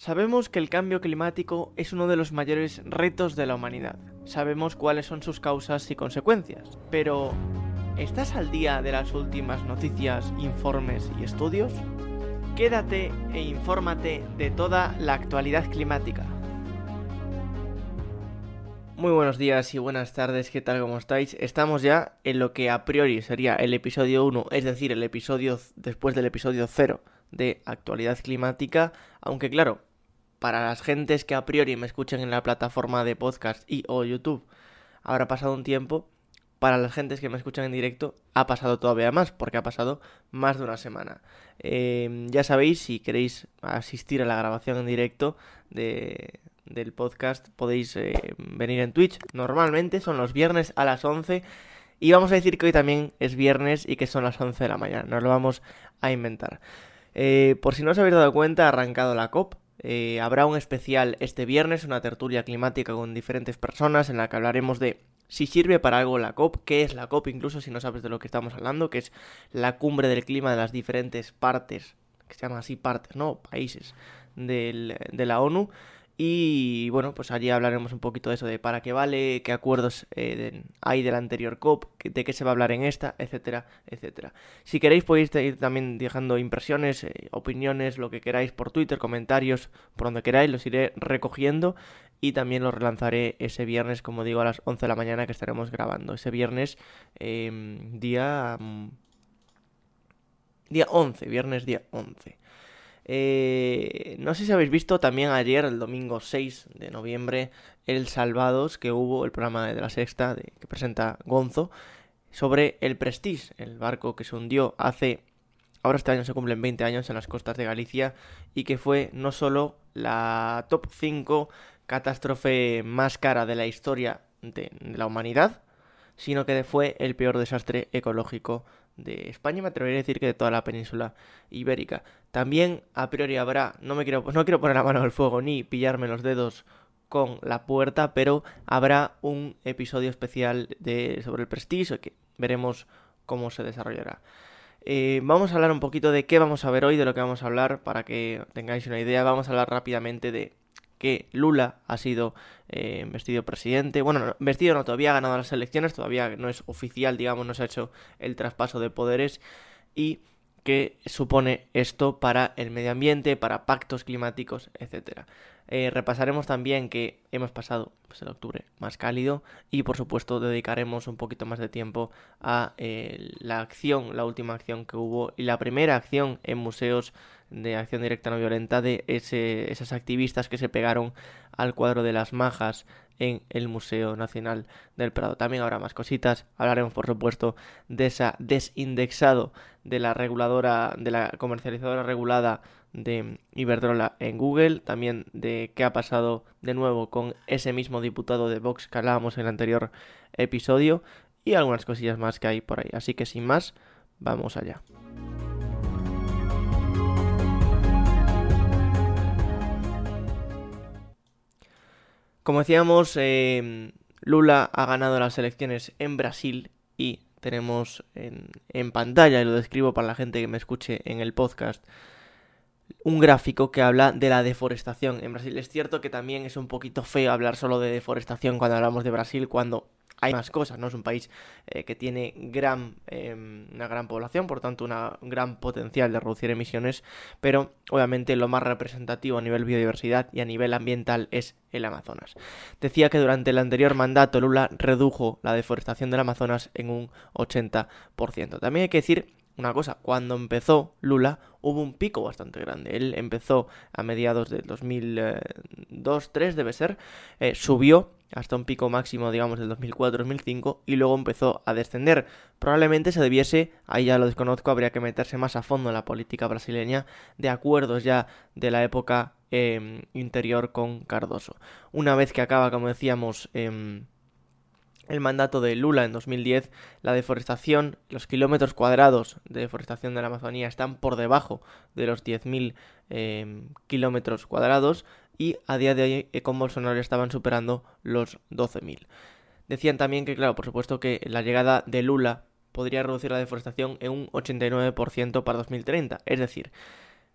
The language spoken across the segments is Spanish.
Sabemos que el cambio climático es uno de los mayores retos de la humanidad. Sabemos cuáles son sus causas y consecuencias. Pero, ¿estás al día de las últimas noticias, informes y estudios? Quédate e infórmate de toda la actualidad climática. Muy buenos días y buenas tardes, ¿qué tal? ¿Cómo estáis? Estamos ya en lo que a priori sería el episodio 1, es decir, el episodio después del episodio 0 de actualidad climática, aunque claro, para las gentes que a priori me escuchen en la plataforma de podcast y o YouTube habrá pasado un tiempo, para las gentes que me escuchan en directo ha pasado todavía más, porque ha pasado más de una semana. Em, ya sabéis, si queréis asistir a la grabación en directo de, del podcast, podéis eh, venir en Twitch. Normalmente son los viernes a las 11. Y vamos a decir que hoy también es viernes y que son las 11 de la mañana. Nos lo vamos a inventar. Eh, por si no os habéis dado cuenta, ha arrancado la COP, eh, habrá un especial este viernes, una tertulia climática con diferentes personas en la que hablaremos de si sirve para algo la COP, qué es la COP, incluso si no sabes de lo que estamos hablando, que es la cumbre del clima de las diferentes partes, que se llama así partes, ¿no? Países de la ONU. Y bueno, pues allí hablaremos un poquito de eso, de para qué vale, qué acuerdos eh, hay de la anterior COP, de qué se va a hablar en esta, etcétera, etcétera. Si queréis podéis ir también dejando impresiones, eh, opiniones, lo que queráis por Twitter, comentarios, por donde queráis, los iré recogiendo y también los relanzaré ese viernes, como digo, a las 11 de la mañana que estaremos grabando. Ese viernes, em, día... Mm, día 11, viernes día 11. Eh, no sé si habéis visto también ayer, el domingo 6 de noviembre, el Salvados que hubo, el programa de la sexta que presenta Gonzo, sobre el Prestige, el barco que se hundió hace, ahora este año se cumplen 20 años en las costas de Galicia y que fue no solo la top 5 catástrofe más cara de la historia de la humanidad, sino que fue el peor desastre ecológico de España, me atrevería a decir que de toda la península ibérica. También a priori habrá, no me quiero, no quiero poner la mano al fuego ni pillarme los dedos con la puerta, pero habrá un episodio especial de, sobre el prestigio que veremos cómo se desarrollará. Eh, vamos a hablar un poquito de qué vamos a ver hoy, de lo que vamos a hablar, para que tengáis una idea. Vamos a hablar rápidamente de que Lula ha sido eh, vestido presidente. Bueno, vestido no, todavía ha ganado las elecciones, todavía no es oficial, digamos, no se ha hecho el traspaso de poderes. Y qué supone esto para el medio ambiente, para pactos climáticos, etcétera. Eh, repasaremos también que hemos pasado pues, el octubre más cálido y por supuesto dedicaremos un poquito más de tiempo a eh, la acción, la última acción que hubo y la primera acción en museos de acción directa no violenta de esas activistas que se pegaron al cuadro de las majas en el Museo Nacional del Prado. También habrá más cositas. Hablaremos, por supuesto, de esa desindexado de la reguladora, de la comercializadora regulada de Iberdrola en Google, también de qué ha pasado de nuevo con ese mismo diputado de Vox que hablábamos en el anterior episodio y algunas cosillas más que hay por ahí. Así que sin más, vamos allá. Como decíamos, em, Lula ha ganado las elecciones en Brasil y tenemos en, en, pantalla, y lo describo para la gente que me escuche en el podcast, un gráfico que habla de la deforestación en Brasil. Es cierto que también es un poquito feo hablar solo de deforestación cuando hablamos de Brasil, cuando hay más cosas, ¿no? Es un país eh, que tiene gran, em, una gran población, por tanto, un gran potencial de reducir emisiones, pero obviamente lo más representativo a nivel biodiversidad y a nivel ambiental es el Amazonas. Decía que durante el anterior mandato Lula redujo la deforestación del Amazonas en un 80%. También hay que decir una cosa, cuando empezó Lula hubo un pico bastante grande. Él empezó a mediados del 2002-2003 debe ser, eh, subió hasta un pico máximo, digamos, del 2004-2005 y luego empezó a descender. Probablemente se debiese, ahí ya lo desconozco, habría que meterse más a fondo en la política brasileña de acuerdos ya de la época em, interior con Cardoso. Una vez que acaba, como decíamos, em, el mandato de Lula en 2010, la deforestación, los kilómetros cuadrados de deforestación de la Amazonía están por debajo de los 10.000 em, kilómetros cuadrados y a día de hoy eh, con Bolsonaro estaban superando los 12.000. Decían también que, claro, por supuesto que la llegada de Lula podría reducir la deforestación en un 89% para 2030, es decir,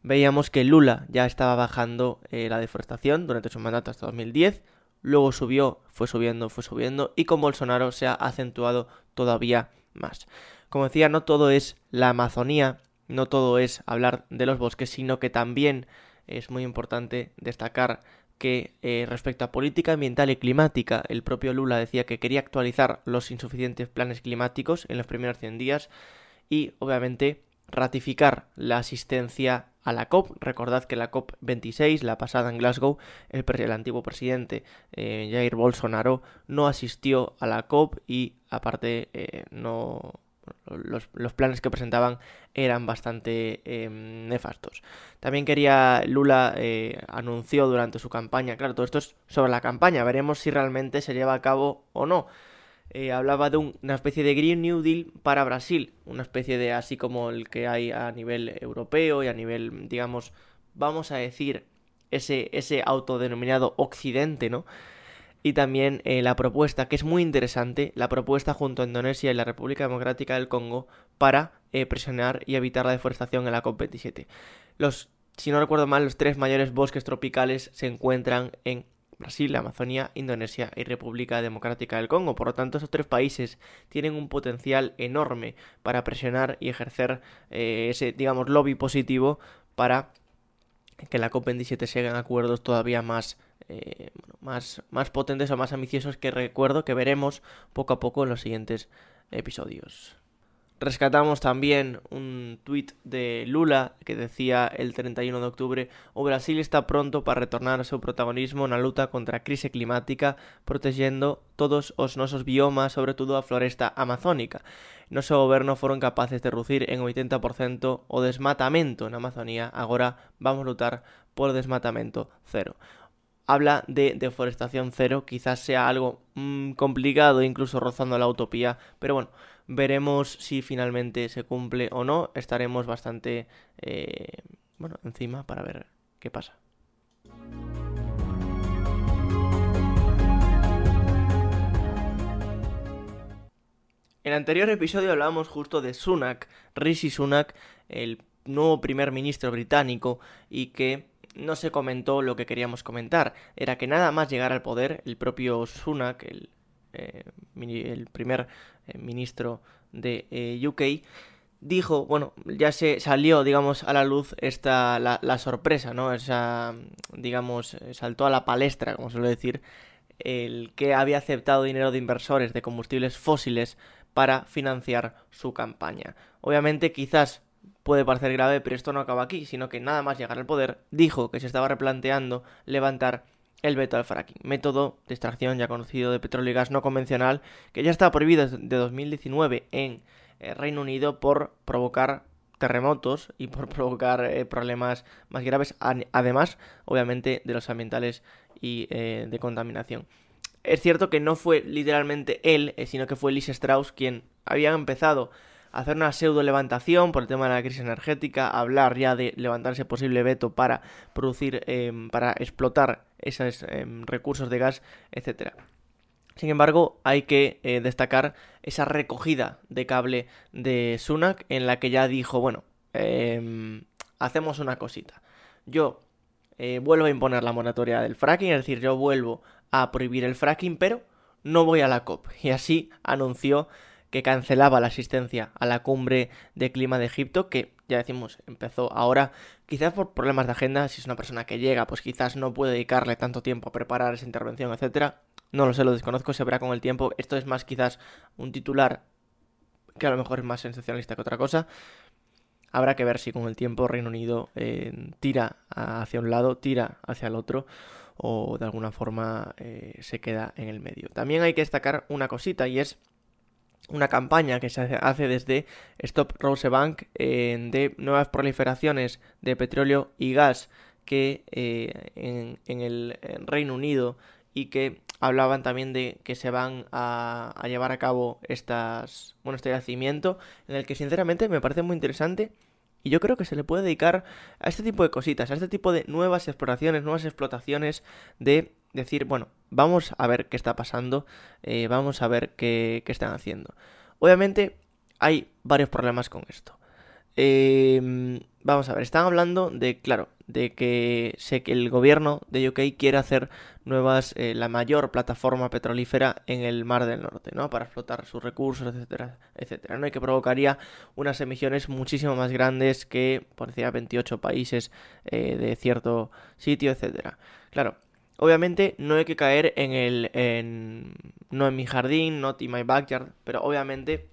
veíamos que Lula ya estaba bajando eh, la deforestación durante su mandato hasta 2010, luego subió, fue subiendo, fue subiendo, y con Bolsonaro se ha acentuado todavía más. Como decía, no todo es la Amazonía, no todo es hablar de los bosques, sino que también es muy importante destacar que eh, respecto a política ambiental y climática, el propio Lula decía que quería actualizar los insuficientes planes climáticos en los primeros 100 días y obviamente ratificar la asistencia a la COP. Recordad que la COP 26, la pasada en Glasgow, el, el antiguo presidente eh, Jair Bolsonaro no asistió a la COP y aparte eh, no los, planes que presentaban eran bastante em, nefastos. También quería, Lula eh, anunció durante su campaña, claro, todo esto es sobre la campaña, veremos si realmente se lleva a cabo o no. Eh, hablaba de una especie de Green New Deal para Brasil, una especie de así como el que hay a nivel europeo y a nivel, digamos, vamos a decir, ese, ese autodenominado Occidente, ¿no? y también eh, la propuesta, que es muy interesante, la propuesta junto a Indonesia y la República Democrática del Congo para eh, presionar y evitar la deforestación en la COP27. Los, si no recuerdo mal, los tres mayores bosques tropicales se encuentran en Brasil, Amazonía, Indonesia y República Democrática del Congo. Por lo tanto, esos tres países tienen un potencial enorme para presionar y ejercer eh, ese, digamos, lobby positivo para que la COP27 se hagan acuerdos todavía más eh, más, más potentes o más ambiciosos que recuerdo que veremos poco a poco en los siguientes episodios. Rescatamos también un tuit de Lula que decía el 31 de octubre o Brasil está pronto para retornar a su protagonismo la lucha contra a crise climática protegiendo todos os nosos biomas, sobre todo a floresta amazónica. Noso goberno foron capaces de reducir en 80% o desmatamento en Amazonía, agora vamos a lutar por desmatamento cero habla de deforestación cero, quizás sea algo mm, complicado, incluso rozando la utopía, pero bueno, veremos si finalmente se cumple o no, estaremos bastante, eh, bueno, encima para ver qué pasa. En el anterior episodio hablábamos justo de Sunak, Rishi Sunak, el nuevo primer ministro británico, y que no se comentó lo que queríamos comentar. Era que nada más llegar al poder, el propio Sunak, el, eh, primer eh, ministro de eh, UK, dijo, bueno, ya se salió, digamos, a la luz esta, la, sorpresa, ¿no? Esa, digamos, saltó a la palestra, como suele decir, el que había aceptado dinero de inversores de combustibles fósiles para financiar su campaña. Obviamente, quizás puede parecer grave, pero esto no acaba aquí, sino que nada más llegar al poder, dijo que se estaba replanteando levantar el veto al fracking, método de extracción ya conocido de petróleo y gas no convencional, que ya está prohibido desde 2019 en eh, Reino Unido por provocar terremotos y por provocar eh, problemas más graves, además, obviamente, de los ambientales y eh, de contaminación. Es cierto que no fue literalmente él, sino que fue Liz Strauss quien había empezado hacer una pseudo levantación por el tema de la crisis energética, hablar ya de levantar ese posible veto para producir, em, para explotar esos em, recursos de gas, etcétera. Sin embargo, hay que eh, destacar esa recogida de cable de Sunak en la que ya dijo, bueno, em, hacemos una cosita. Yo eh, vuelvo a imponer la moratoria del fracking, es decir, yo vuelvo a prohibir el fracking, pero no voy a la COP. Y así anunció que cancelaba la asistencia a la cumbre de clima de Egipto, que ya decimos, empezó ahora, quizás por problemas de agenda, si es una persona que llega, pues quizás no puede dedicarle tanto tiempo a preparar esa intervención, etcétera. No lo sé, lo desconozco, se verá con el tiempo. Esto es más quizás un titular que a lo mejor es más sensacionalista que otra cosa. Habrá que ver si con el tiempo Reino Unido eh, tira hacia un lado, tira hacia el otro o de alguna forma eh, se queda en el medio. También hay que destacar una cosita y es una campaña que se hace desde Stop Rosebank eh, de nuevas proliferaciones de petróleo y gas que eh, en, el Reino Unido y que hablaban también de que se van a, llevar a cabo estas bueno este yacimiento en el que sinceramente me parece muy interesante y yo creo que se le puede dedicar a este tipo de cositas, a este tipo de nuevas exploraciones, nuevas explotaciones de decir, bueno, vamos a ver qué está pasando, eh, vamos a ver qué, están haciendo. Obviamente hay varios problemas con esto. eh, vamos a ver, están hablando de, claro, de que sé que el gobierno de UK quiere hacer nuevas, eh, la mayor plataforma petrolífera en el Mar del Norte, ¿no? Para explotar sus recursos, etcétera, etcétera, ¿no? Y que provocaría unas emisiones muchísimo más grandes que, por decir, 28 países eh, de cierto sitio, etcétera. Claro, Obviamente no hay que caer en el... En, no en mi jardín, not in my backyard, pero obviamente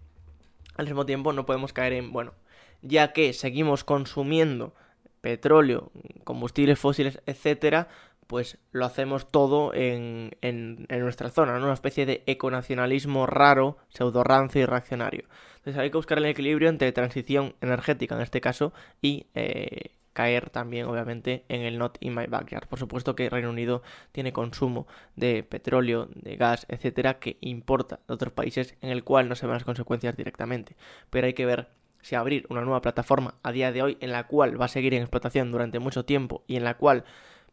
al mismo tiempo no podemos caer en, bueno, ya que seguimos consumiendo petróleo, combustibles fósiles, etcétera, pues lo hacemos todo en, en, nuestra zona, ¿no? una especie de econacionalismo raro, pseudo rancio y reaccionario. Entonces hay que buscar el equilibrio entre transición energética, en este caso, y eh, caer también, obviamente, en el not in my backyard. Por supuesto que Reino Unido tiene consumo de petróleo, de gas, etcétera, que importa de otros países en el cual no se ven las consecuencias directamente. Pero hay que ver si abrir una nueva plataforma a día de hoy en la cual va a seguir en explotación durante mucho tiempo y en la cual,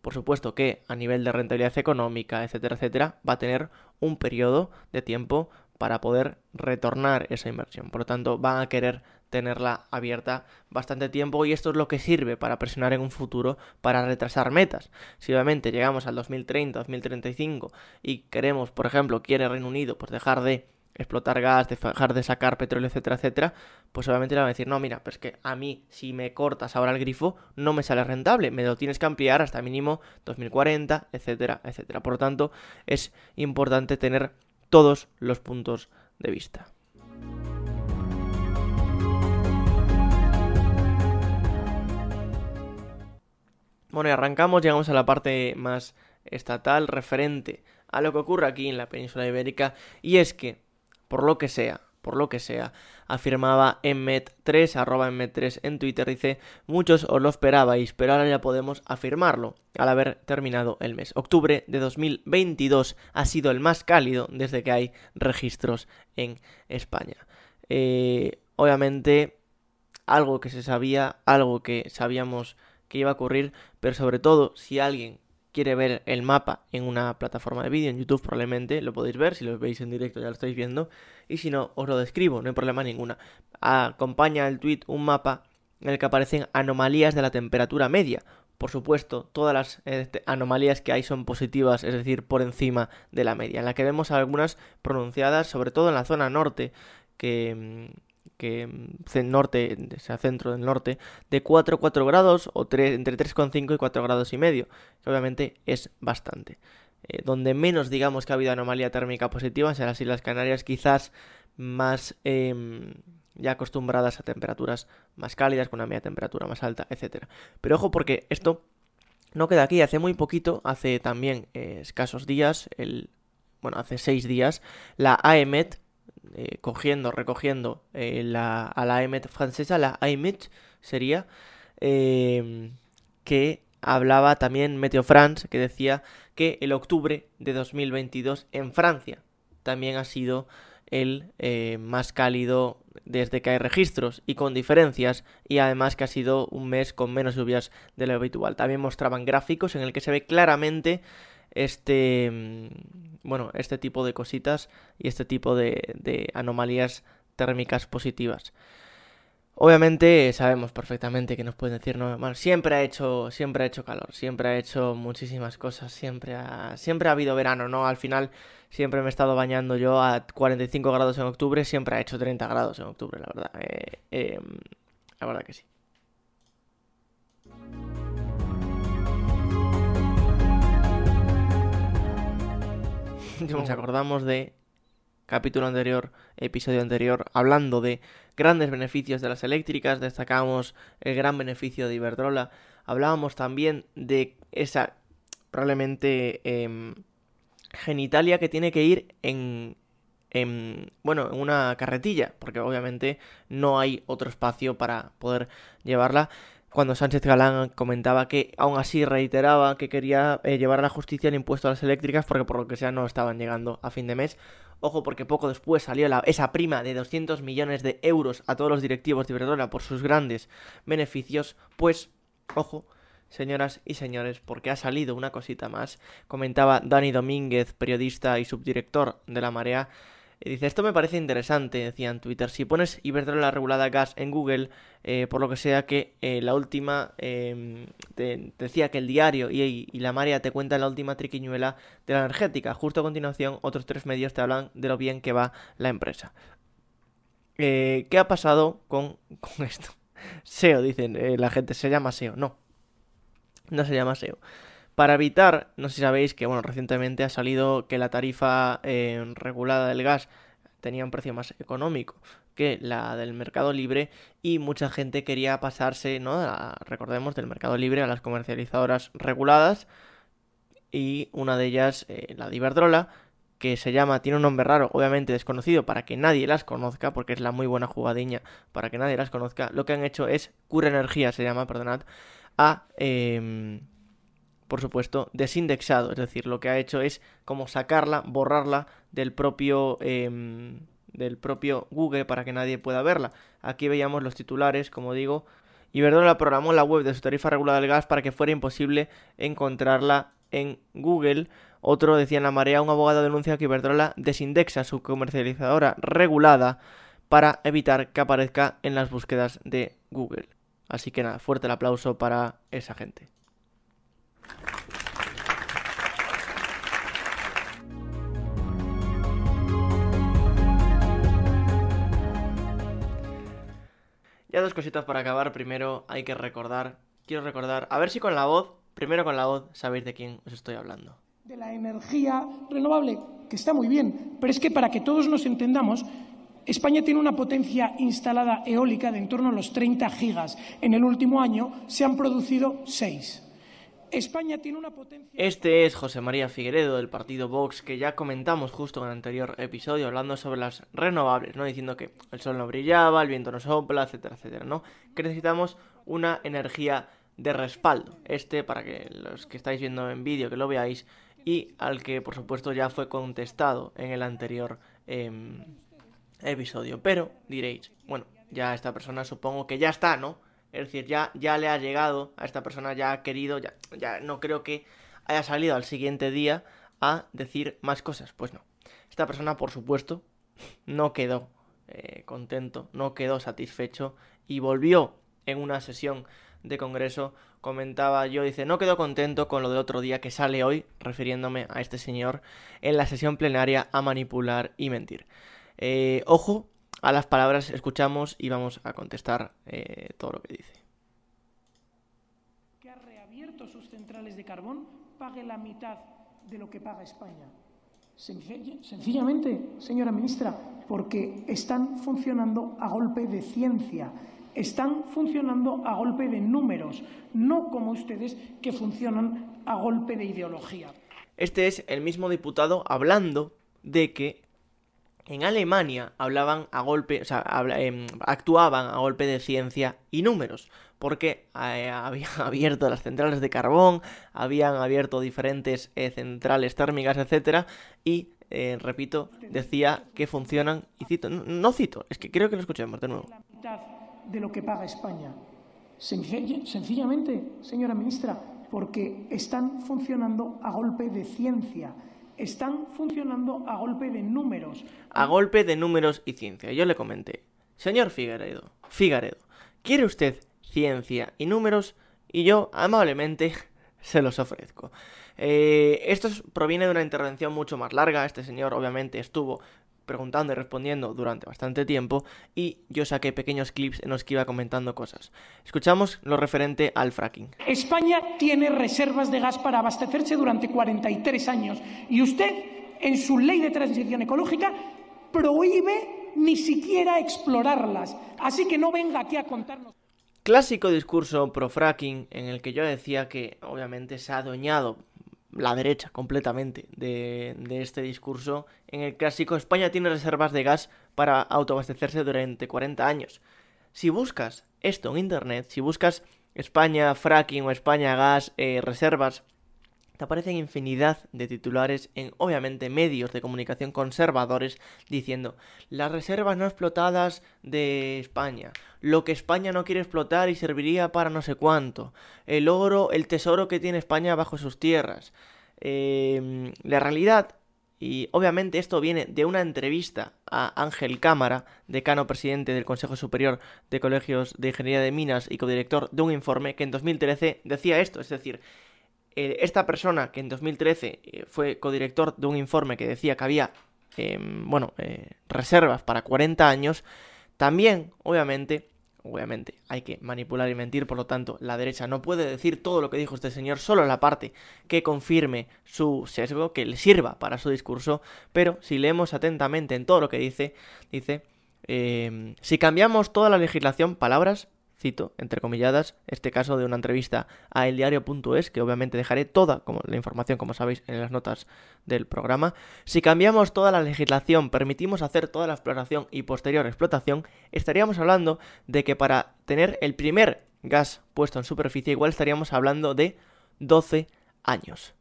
por supuesto que a nivel de rentabilidad económica, etcétera, etcétera, va a tener un periodo de tiempo para poder retornar esa inversión. Por lo tanto, van a querer tenerla abierta bastante tiempo y esto es lo que sirve para presionar en un futuro para retrasar metas. Si obviamente llegamos al 2030, 2035 y queremos, por ejemplo, quiere Reino Unido pues dejar de explotar gas, dejar de sacar petróleo, etcétera, etcétera, pues obviamente le van a decir, no, mira, pues que a mí si me cortas ahora el grifo no me sale rentable, me lo tienes que ampliar hasta mínimo 2040, etcétera, etcétera. Por lo tanto, es importante tener todos los puntos de vista. Bueno, y arrancamos, llegamos a la parte más estatal referente a lo que ocurre aquí en la península ibérica y es que por lo que sea, por lo que sea, afirmaba Emmet3, arroba Emmet3 en Twitter, dice, muchos os lo esperabais, pero ahora ya podemos afirmarlo, al haber terminado el mes. Octubre de 2022 ha sido el más cálido desde que hay registros en España. Eh, obviamente, algo que se sabía, algo que sabíamos que iba a ocurrir, pero sobre todo, si alguien quiere ver el mapa en una plataforma de vídeo, en YouTube probablemente lo podéis ver, si lo veis en directo ya lo estáis viendo, y si no, os lo describo, no hay problema ninguna. Acompaña el tweet un mapa en el que aparecen anomalías de la temperatura media. Por supuesto, todas las este, anomalías que hay son positivas, es decir, por encima de la media, en la que vemos algunas pronunciadas, sobre todo en la zona norte, que mm, que mm, norte, sea centro del norte, de 4 4 grados o entre 3,5 y 4 grados y medio, que obviamente es bastante. Eh, donde menos digamos que ha habido anomalía térmica positiva en las Islas Canarias, quizás más em, ya acostumbradas a temperaturas más cálidas, con una media temperatura más alta, etc. Pero ojo porque esto no queda aquí, hace muy poquito, hace también eh, escasos días, el, bueno, hace 6 días, la AEMET, eh, cogiendo, recogiendo eh, la, a la EMET francesa, la AEMET sería, em, que hablaba también Meteo France, que decía que el octubre de 2022 en Francia también ha sido el eh, más cálido desde que hay registros y con diferencias y además que ha sido un mes con menos lluvias de lo habitual. También mostraban gráficos en el que se ve claramente este, mm, bueno, este tipo de cositas y este tipo de, anomalías térmicas positivas. Obviamente sabemos perfectamente que nos pueden decir, no, bueno, siempre ha hecho, siempre ha hecho calor, siempre ha hecho muchísimas cosas, siempre ha, siempre ha habido verano, ¿no? Al final siempre me he estado bañando yo a 45 grados en octubre, siempre ha hecho 30 grados en octubre, la verdad. Eh, em, la verdad que sí. Nos acordamos de capítulo anterior, episodio anterior, hablando de grandes beneficios de las eléctricas, destacamos el gran beneficio de Iberdrola, hablábamos también de esa probablemente em, genitalia que tiene que ir en, en, bueno, en una carretilla, porque obviamente no hay otro espacio para poder llevarla cuando Sánchez Galán comentaba que aún así reiteraba que quería eh, llevar a la justicia el impuesto a las eléctricas porque por lo que sea no estaban llegando a fin de mes. Ojo porque poco después salió esa prima de 200 millones de euros a todos los directivos de Iberdrola por sus grandes beneficios. Pues, ojo, señoras y señores, porque ha salido una cosita más. Comentaba Dani Domínguez, periodista y subdirector de La Marea, dice, esto me parece interesante, decía en Twitter, si pones Iberdrola regulada gas en Google, eh, por lo que sea que eh, la última, em, decía que el diario y, la María te cuentan la última triquiñuela de la energética. Justo a continuación, otros tres medios te hablan de lo bien que va la empresa. ¿Qué ha pasado con, con esto? SEO, dicen la gente, se llama SEO. No, no se llama SEO. Para evitar, no sé si sabéis que, bueno, recientemente ha salido que la tarifa eh, regulada del gas tenía un precio más económico que la del mercado libre y mucha gente quería pasarse, ¿no? recordemos, del mercado libre a las comercializadoras reguladas y una de ellas, eh, la de Iberdrola, que se llama, tiene un nombre raro, obviamente desconocido, para que nadie las conozca, porque es la muy buena jugadiña, para que nadie las conozca, lo que han hecho es, Cura Energía se llama, perdonad, a... Eh, por supuesto, desindexado. Es decir, lo que ha hecho es como sacarla, borrarla del propio, em, del propio Google para que nadie pueda verla. Aquí veíamos los titulares, como digo. Iberdrola programó la web de su tarifa regulada del gas para que fuera imposible encontrarla en Google. Otro decía en la marea, un abogado denuncia que Iberdrola desindexa su comercializadora regulada para evitar que aparezca en las búsquedas de Google. Así que nada, fuerte el aplauso para esa gente. Ya dos cositas para acabar. Primero hay que recordar, quiero recordar, a ver si con la voz, primero con la voz, sabéis de quién os estoy hablando. De la energía renovable, que está muy bien, pero es que para que todos nos entendamos, España tiene una potencia instalada eólica de en torno a los 30 gigas. En el último año se han producido 6. España tiene una potencia. Este es José María Figueredo del partido Vox, que ya comentamos justo en el anterior episodio, hablando sobre las renovables, ¿no? Diciendo que el sol no brillaba, el viento no sopla, etcétera, etcétera, ¿no? Que necesitamos una energía de respaldo. Este, para que los que estáis viendo en vídeo, que lo veáis, y al que, por supuesto, ya fue contestado en el anterior em, episodio. Pero diréis, bueno, ya esta persona supongo que ya está, ¿no? Es decir, ya, ya le ha llegado a esta persona, ya ha querido, ya, ya no creo que haya salido al siguiente día a decir más cosas. Pues no. Esta persona, por supuesto, no quedó eh, contento, no quedó satisfecho y volvió en una sesión de congreso. Comentaba yo, dice, no quedó contento con lo de otro día que sale hoy, refiriéndome a este señor, en la sesión plenaria a manipular y mentir. Eh, ojo, a las palabras escuchamos y vamos a contestar eh, todo lo que dice. Que ha reabierto sus centrales de carbón pague la mitad de lo que paga España. Sencillamente, señora ministra, porque están funcionando a golpe de ciencia, están funcionando a golpe de números, no como ustedes que funcionan a golpe de ideología. Este es el mismo diputado hablando de que en Alemania hablaban a golpe, o sea, em, actuaban a golpe de ciencia y números, porque eh, habían abierto las centrales de carbón, habían abierto diferentes eh, centrales térmicas, etcétera, y eh, repito, decía que funcionan, y cito, no, cito, es que creo que lo escuchemos de nuevo. La mitad de lo que paga España. Sencillamente, señora ministra, porque están funcionando a golpe de ciencia están funcionando a golpe de números. A golpe de números y ciencia. Yo le comenté, señor Figueredo, Figaredo, ¿quiere usted ciencia y números? Y yo amablemente se los ofrezco. Eh, esto proviene de una intervención mucho más larga. Este señor obviamente estuvo preguntando y respondiendo durante bastante tiempo y yo saqué pequeños clips en los que iba comentando cosas. Escuchamos lo referente al fracking. España tiene reservas de gas para abastecerse durante 43 años y usted, en su ley de transición ecológica, prohíbe ni siquiera explorarlas. Así que no venga aquí a contarnos. Clásico discurso pro fracking en el que yo decía que obviamente se ha adueñado la derecha completamente de, este discurso. En el clásico, España tiene reservas de gas para autoabastecerse durante 40 años. Si buscas esto en Internet, si buscas España fracking o España gas, eh, reservas, te aparecen infinidad de titulares en, obviamente, medios de comunicación conservadores diciendo las reservas no explotadas de España, lo que España no quiere explotar y serviría para no sé cuánto, el oro, el tesoro que tiene España bajo sus tierras. Em, la realidad Y obviamente esto viene de una entrevista a Ángel Cámara, decano presidente del Consejo Superior de Colegios de Ingeniería de Minas y codirector de un informe que en 2013 decía esto, es decir, eh, esta persona que en 2013 eh, fue codirector de un informe que decía que había, em, bueno, eh, reservas para 40 años, también, obviamente, Obviamente hay que manipular y mentir, por lo tanto la derecha no puede decir todo lo que dijo este señor, solo la parte que confirme su sesgo, que le sirva para su discurso, pero si leemos atentamente en todo lo que dice, dice, eh, si cambiamos toda la legislación, palabras cito, entre comilladas, este caso de una entrevista a eldiario.es, que obviamente dejaré toda como, la información, como sabéis, en las notas del programa. Si cambiamos toda la legislación, permitimos hacer toda la exploración y posterior explotación, estaríamos hablando de que para tener el primer gas puesto en superficie, igual estaríamos hablando de 12 años.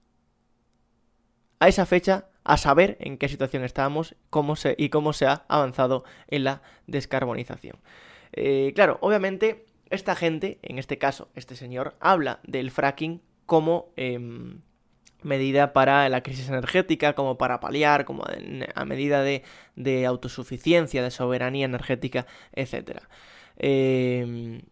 A esa fecha, a saber en qué situación estábamos cómo se, y cómo se ha avanzado en la descarbonización. Eh, claro, obviamente esta gente, en este caso este señor, habla del fracking como em, medida para la crisis energética, como para paliar, como a medida de, autosuficiencia, de soberanía energética, etc. Em,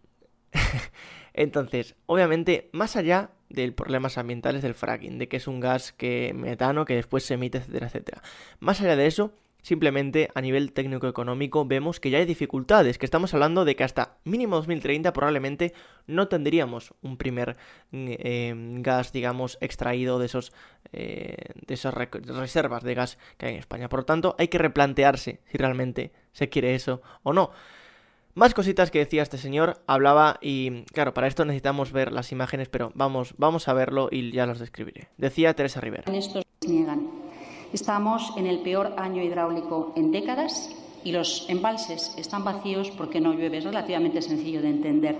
entonces, obviamente, más allá de problemas ambientales del fracking, de que es un gas que metano que después se emite, etcétera, etcétera. Más allá de eso, Simplemente a nivel técnico-económico vemos que ya hay dificultades, que estamos hablando de que hasta mínimo 2030 probablemente no tendríamos un primer em, gas, digamos, extraído de, esos, eh, de esas reservas de gas que hay en España. Por lo tanto, hay que replantearse si realmente se quiere eso o no. Más cositas que decía este señor, hablaba y claro, para esto necesitamos ver las imágenes, pero vamos, vamos a verlo y ya los describiré. Decía Teresa Rivera. Estamos en el peor año hidráulico en décadas y los embalses están vacíos porque no llueve. Es relativamente sencillo de entender.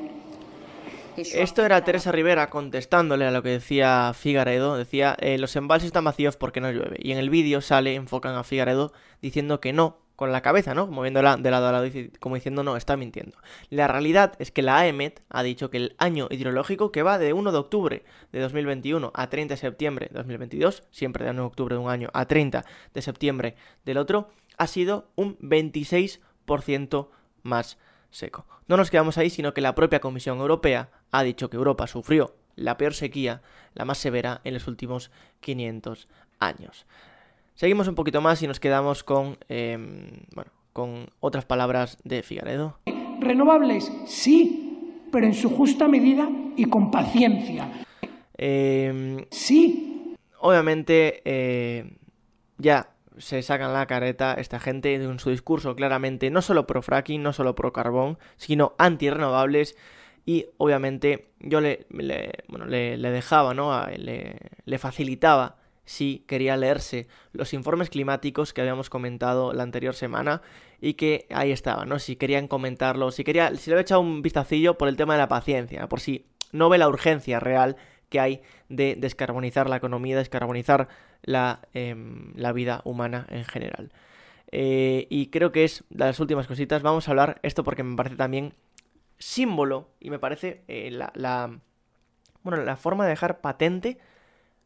Esto era Teresa Rivera contestándole a lo que decía Figaredo. Decía, eh, los embalses están vacíos porque no llueve. Y en el vídeo sale, enfocan a Figaredo diciendo que no, con la cabeza, ¿no? Moviéndola de lado a lado, como diciendo, no, está mintiendo. La realidad es que la AEMET ha dicho que el año hidrológico que va de 1 de octubre de 2021 a 30 de septiembre de 2022, siempre de 1 de octubre de un año a 30 de septiembre del otro, ha sido un 26% más seco. No nos quedamos ahí, sino que la propia Comisión Europea ha dicho que Europa sufrió la peor sequía, la más severa en los últimos 500 años. Seguimos un poquito más y nos quedamos con, em, bueno, con otras palabras de Figaredo. Renovables, sí, pero en su justa medida y con paciencia. Em, sí. Obviamente, eh, ya se sacan la careta esta gente en su discurso claramente no solo pro fracking, no solo pro carbón, sino anti renovables y obviamente yo le, bueno, le, dejaba, ¿no? le, le facilitaba si quería leerse los informes climáticos que habíamos comentado la anterior semana y que ahí estaban, ¿no? Si querían comentarlo, si quería, si le había echado un vistacillo por el tema de la paciencia, por si no ve la urgencia real que hay de descarbonizar la economía, descarbonizar la, em, la vida humana en general. Eh, y creo que es de las últimas cositas. Vamos a hablar esto porque me parece también símbolo y me parece eh, la, la, bueno, la forma de dejar patente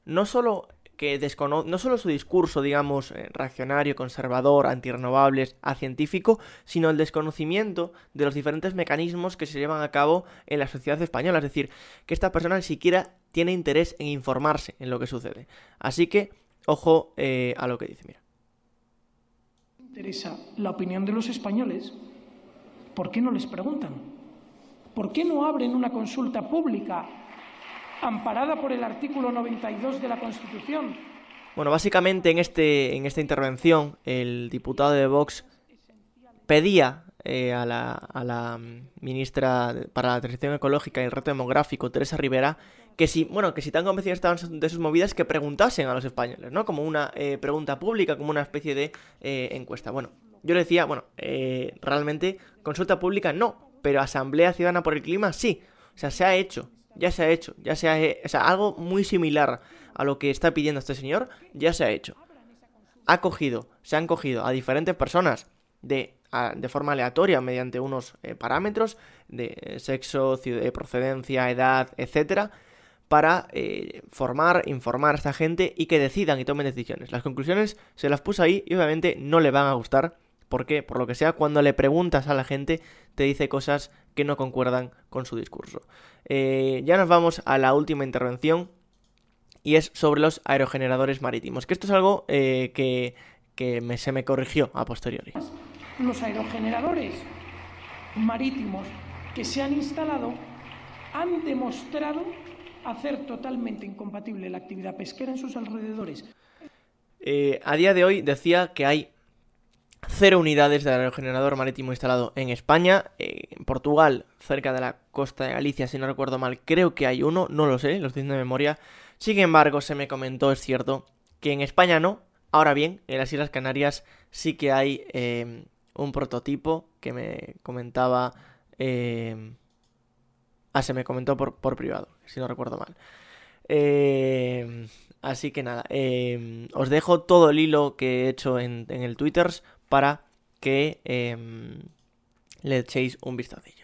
no solo que no solo su discurso, digamos, eh, reaccionario, conservador, antirrenovables, científico, sino el desconocimiento de los diferentes mecanismos que se llevan a cabo en la sociedad española. Es decir, que esta persona ni siquiera tiene interés en informarse en lo que sucede. Así que, ojo eh, a lo que dice, mira. interesa la opinión de los españoles? ¿Por qué no les preguntan? ¿Por qué no abren una consulta pública amparada por el artículo 92 de la Constitución. Bueno, básicamente en, este, en esta intervención el diputado de Vox pedía eh, a, la, a, la, ministra para la transición ecológica y el reto demográfico, Teresa Rivera, que si, bueno, que si tan convencidos estaban de sus movidas, que preguntasen a los españoles, ¿no? Como una eh, pregunta pública, como una especie de eh, encuesta. Bueno, yo le decía, bueno, realmente consulta pública no, pero Asamblea Ciudadana por el Clima sí. O sea, se ha hecho ya se ha hecho, ya se ha, sea, algo muy similar a lo que está pidiendo este señor, ya se ha hecho. Ha cogido, se han cogido a diferentes personas de, de forma aleatoria mediante unos eh, parámetros de sexo, procedencia, edad, etcétera, para eh, formar, informar a esta gente y que decidan y tomen decisiones. Las conclusiones se las puse ahí y obviamente no le van a gustar porque, por lo que sea, cuando le preguntas a la gente te dice cosas que no concuerdan con su discurso. Eh, ya nos vamos a la última intervención y es sobre los aerogeneradores marítimos, que esto es algo eh, que, se me corrigió a posteriori. Los aerogeneradores marítimos que se han instalado han demostrado hacer totalmente incompatible la actividad pesquera en sus alrededores. Eh, a día de hoy decía que hay cero unidades de aerogenerador marítimo instalado en España. Eh, en Portugal, cerca de la costa de Galicia, si no recuerdo mal, creo que hay uno, no lo sé, lo estoy diciendo de memoria. Sin embargo, se me comentó, es cierto, que en España no. Ahora bien, en las Islas Canarias sí que hay eh, un prototipo que me comentaba... Eh... Ah, se me comentó por, privado, si no recuerdo mal. Eh... Así que nada, os dejo todo el hilo que he hecho en, en el Twitter para que eh... le echéis un vistacillo.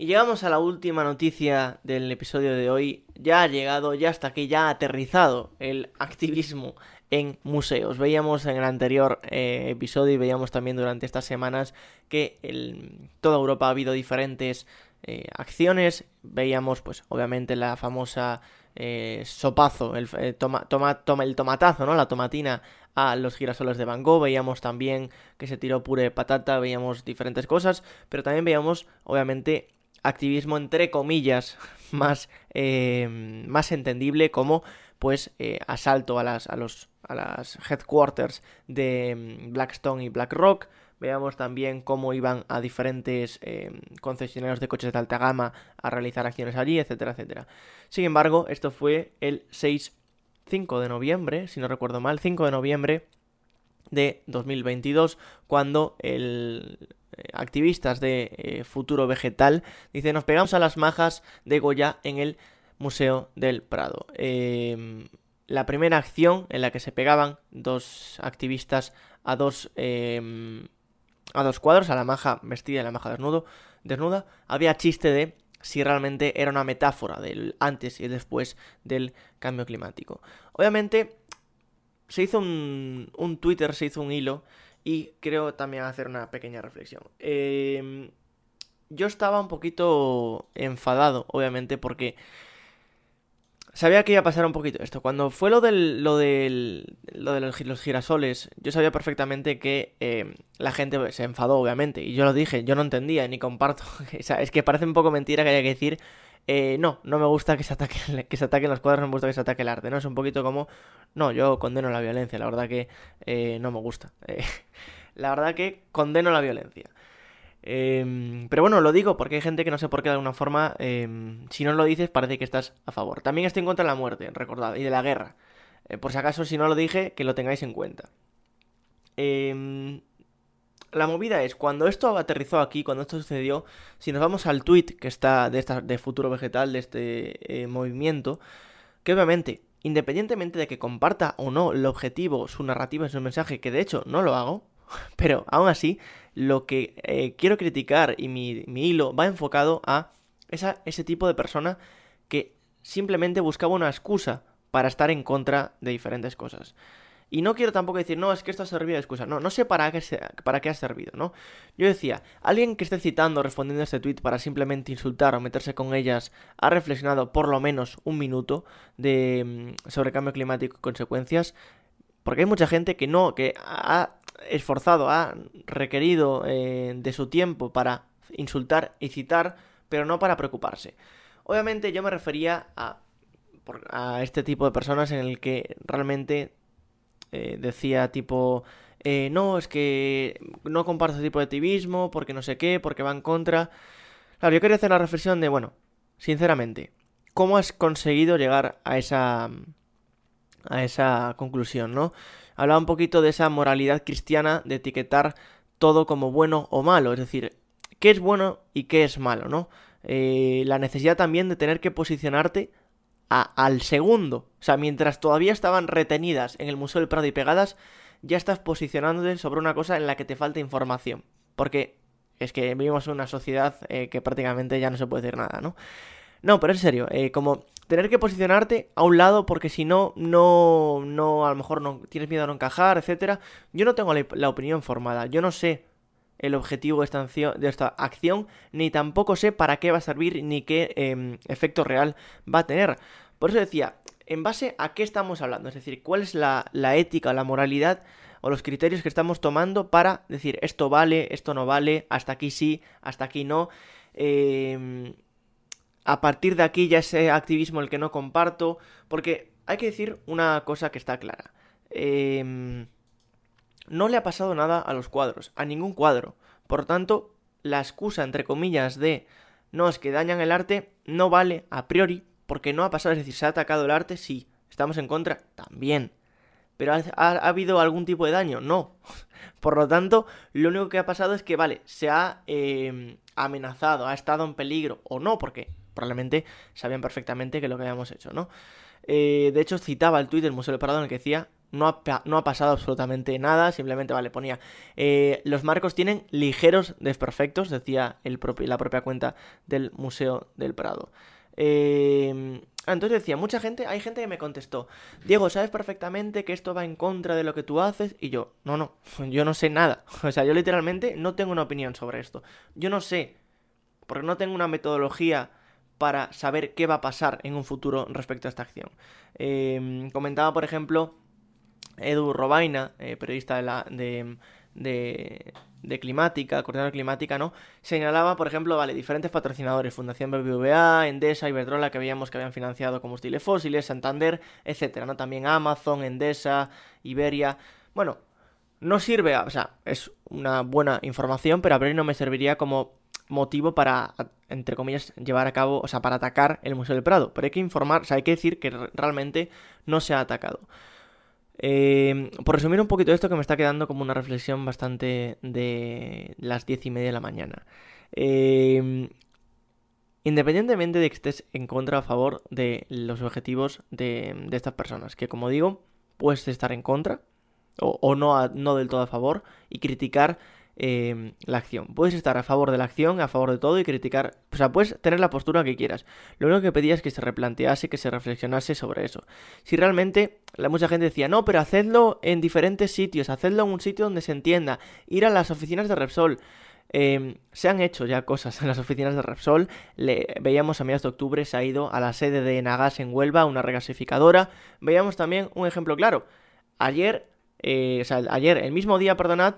Y llegamos a la última noticia del episodio de hoy. Ya ha llegado, ya está aquí, ya ha aterrizado el activismo en museos. Veíamos en el anterior eh, episodio y veíamos también durante estas semanas que en toda Europa ha habido diferentes eh, acciones. Veíamos, pues, obviamente la famosa eh, sopazo, el, toma, toma, toma, el tomatazo, ¿no? La tomatina a los girasoles de Van Gogh, veíamos también que se tiró puré patata, veíamos diferentes cosas, pero también veíamos, obviamente, activismo entre comillas más, eh, más entendible como pues eh, asalto a las, a, los, a las headquarters de mm, Blackstone y BlackRock. Veamos también cómo iban a diferentes eh, concesionarios de coches de alta gama a realizar acciones allí, etcétera, etcétera. Sin embargo, esto fue el 6, 5 de noviembre, si no recuerdo mal, 5 de noviembre de 2022, cuando el, eh, activistas de eh, Futuro Vegetal, dice, nos pegamos a las majas de Goya en el Museo del Prado. Em, la primera acción en la que se pegaban dos activistas a dos, em, a dos cuadros, a la maja vestida y a la maja desnudo, desnuda, había chiste de si realmente era una metáfora del antes y después del cambio climático. Obviamente, se hizo un, un Twitter, se hizo un hilo y creo también hacer una pequeña reflexión. Em, yo estaba un poquito enfadado, obviamente, porque sabía que iba a pasar un poquito esto. Cuando fue lo del, lo del, lo de los, girasoles, yo sabía perfectamente que em, la gente se enfadó, obviamente. Y yo lo dije, yo no entendía ni comparto. es que parece un poco mentira que haya que decir eh, no, no me gusta que se, ataquen, que se ataquen los cuadros, no me gusta que se ataque el arte, ¿no? Es un poquito como, no, yo condeno la violencia, la verdad que eh, no me gusta. Eh, la verdad que condeno la violencia. Em, pero bueno, lo digo porque hay gente que no sé por qué de alguna forma, em, si no lo dices, parece que estás a favor. También estoy en contra de la muerte, recordad, y de la guerra. Por si acaso, si no lo dije, que lo tengáis en cuenta. Eh, la movida es, cuando esto aterrizó aquí, cuando esto sucedió, si nos vamos al tweet que está de, Futuro Vegetal, de este eh, movimiento, que obviamente, independientemente de que comparta o no el objetivo, su narrativa, su mensaje, que de hecho no lo hago, pero aún así, lo que eh, quiero criticar y mi, hilo va enfocado a ese tipo de persona que simplemente buscaba una excusa para estar en contra de diferentes cosas. Y no quiero tampoco decir, no, es que esto ha servido de excusa. No, no sé para qué, para qué ha servido, ¿no? Yo decía, alguien que esté citando, respondiendo a este tweet para simplemente insultar o meterse con ellas, ha reflexionado por lo menos un minuto de, mm, sobre cambio climático y consecuencias. Porque hay mucha gente que no, que ha esforzado, ha requerido eh, de su tiempo para insultar y citar, pero no para preocuparse. Obviamente yo me refería a, a este tipo de personas en el que realmente eh, decía tipo, eh, no, es que no comparto ese tipo de activismo, porque no sé qué, porque va en contra. Claro, yo quería hacer la reflexión de, bueno, sinceramente, ¿cómo has conseguido llegar a esa a esa conclusión, ¿no? Hablaba un poquito de esa moralidad cristiana de etiquetar todo como bueno o malo, es decir, qué es bueno y qué es malo, ¿no? Eh, la necesidad también de tener que posicionarte al segundo. O sea, mientras todavía estaban retenidas en el Museo del Prado y pegadas, ya estás posicionándote sobre una cosa en la que te falta información. Porque es que vivimos en una sociedad eh, que prácticamente ya no se puede decir nada, ¿no? No, pero en serio, eh, como tener que posicionarte a un lado porque si no, no, no, a lo mejor no tienes miedo a no encajar, etcétera. Yo no tengo la, opinión formada, yo no sé el objetivo de esta, acción, ni tampoco sé para qué va a servir, ni qué em, efecto real va a tener. Por eso decía, en base a qué estamos hablando, es decir, cuál es la, la ética, la moralidad o los criterios que estamos tomando para decir esto vale, esto no vale, hasta aquí sí, hasta aquí no. Eh, a partir de aquí ya ese activismo el que no comparto, porque hay que decir una cosa que está clara. Em, no le ha pasado nada a los cuadros, a ningún cuadro. Por tanto, la excusa, entre comillas, de no es que dañan el arte, no vale a priori, porque no ha pasado, es decir, se ha atacado el arte, sí. ¿Estamos en contra? También. ¿Pero ha, habido algún tipo de daño? No. Por lo tanto, lo único que ha pasado es que, vale, se ha em, amenazado, ha estado en peligro, o no, porque probablemente sabían perfectamente que lo que habíamos hecho, ¿no? Eh, de hecho, citaba el tuit del Museo del Prado en el que decía, no ha, pasado absolutamente nada, simplemente, vale, ponía, eh, los marcos tienen ligeros desperfectos, decía la propia cuenta del Museo del Prado. Eh, entonces decía, mucha gente, hay gente que me contestó, Diego, sabes perfectamente que esto va en contra de lo que tú haces, y yo, no, no, yo no sé nada, o sea, yo literalmente no tengo una opinión sobre esto, yo no sé, porque no tengo una metodología para saber qué va a pasar en un futuro respecto a esta acción. Em, comentaba, por ejemplo, Edu Robaina, eh, periodista de, la, de, de, Climática, coordinador Climática, ¿no? Señalaba, por ejemplo, vale, diferentes patrocinadores, Fundación BBVA, Endesa, Iberdrola, que veíamos que habían financiado combustibles fósiles, Santander, etcétera, ¿no? También Amazon, Endesa, Iberia. Bueno, no sirve, o sea, es una buena información, pero a ver no me serviría como motivo para, entre comillas, llevar a cabo, o sea, para atacar el Museo del Prado. Pero hay que informar, o sea, hay que decir que realmente no se ha atacado. Eh, por resumir un poquito esto, que me está quedando como una reflexión bastante de las diez y media de la mañana. Eh, independientemente de que estés en contra o a favor de los objetivos de, de estas personas, que como digo, puedes estar en contra o, no del todo a favor y criticar Em, la acción. Puedes estar a favor de la acción, a favor de todo y criticar. O sea, puedes tener la postura que quieras. Lo único que pedía es que se replantease, que se reflexionase sobre eso. Si realmente la mucha gente decía, no, pero hacedlo en diferentes sitios, hacedlo en un sitio donde se entienda, ir a las oficinas de Repsol. Em, se han hecho ya cosas en las oficinas de Repsol. Veíamos a mediados de octubre se ha ido a la sede de Nagas en Huelva, una regasificadora. Veíamos también un ejemplo claro. Ayer, eh, o sea, ayer, el mismo día, perdonad,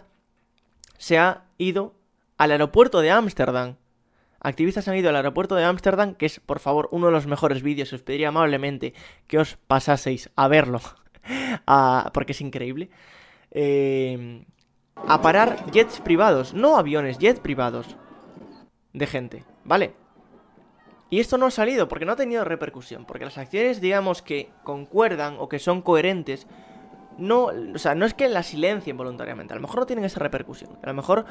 se ha ido al aeropuerto de Ámsterdam. Activistas han ido al aeropuerto de Ámsterdam, que es, por favor, uno de los mejores vídeos. Os pediría amablemente que os pasaseis a verlo, porque es increíble. Eh, a parar jets privados, no aviones, jets privados de gente, ¿vale? Y esto no ha salido porque no ha tenido repercusión, porque las acciones, digamos, que concuerdan o que son coherentes no, o sea, no es que la silencien voluntariamente, a lo mejor no tienen esa repercusión, a lo mejor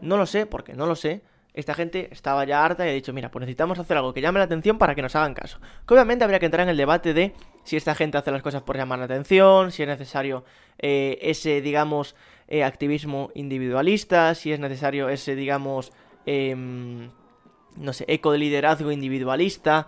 no lo sé, porque no lo sé. Esta gente estaba ya harta y ha dicho, mira, pues necesitamos hacer algo que llame la atención para que nos hagan caso. Que obviamente habría que entrar en el debate de si esta gente hace las cosas por llamar la atención, si es necesario eh, ese, digamos, eh, activismo individualista, si es necesario ese, digamos, em, no sé, eco de liderazgo individualista.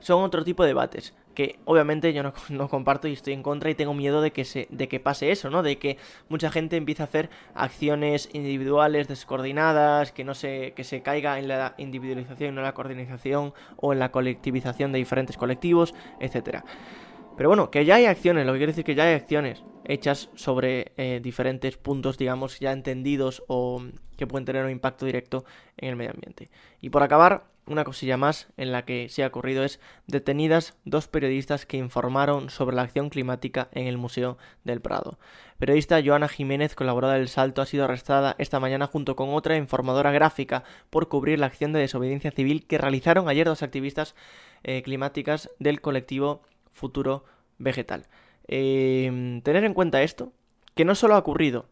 Son otro tipo de debates que obviamente yo no, comparto y estoy en contra y tengo miedo de que, se, de que pase eso, ¿no? De que mucha gente empiece a hacer acciones individuales descoordinadas, que no se, que se caiga en la individualización, no en la coordinación o en la colectivización de diferentes colectivos, etcétera. Pero bueno, que ya hay acciones, lo que quiere decir que ya hay acciones hechas sobre eh, diferentes puntos, digamos, ya entendidos o que pueden tener un impacto directo en el medio ambiente. Y por acabar, una cosilla más en la que se ha ocurrido es detenidas dos periodistas que informaron sobre la acción climática en el Museo del Prado. Periodista Joana Jiménez, colaboradora del Salto, ha sido arrestada esta mañana junto con otra informadora gráfica por cubrir la acción de desobediencia civil que realizaron ayer dos activistas eh, climáticas del colectivo Futuro Vegetal. Em, tener en cuenta esto, que no solo ha ocurrido,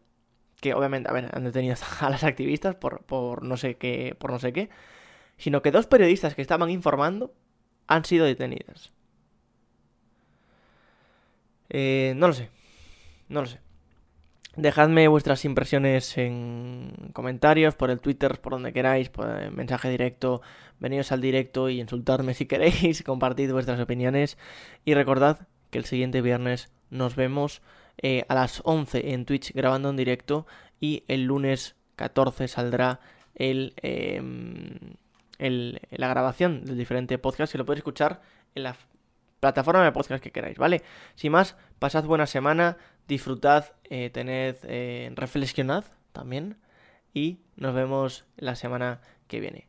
que obviamente, a ver, han detenido a las activistas por, por no sé qué, por no sé qué, sino que dos periodistas que estaban informando han sido detenidas. Eh, no lo sé, no lo sé. Dejadme vuestras impresiones en comentarios, por el Twitter, por donde queráis, por el mensaje directo, venidos al directo y insultadme si queréis, compartid vuestras opiniones y recordad que el siguiente viernes nos vemos eh, a las 11 en Twitch grabando en directo y el lunes 14 saldrá el, em, la grabación del diferente podcast que lo podéis escuchar en la plataforma de podcast que queráis, ¿vale? Sin más, pasad buena semana, disfrutad, eh, tened, eh, reflexionad también y nos vemos la semana que viene.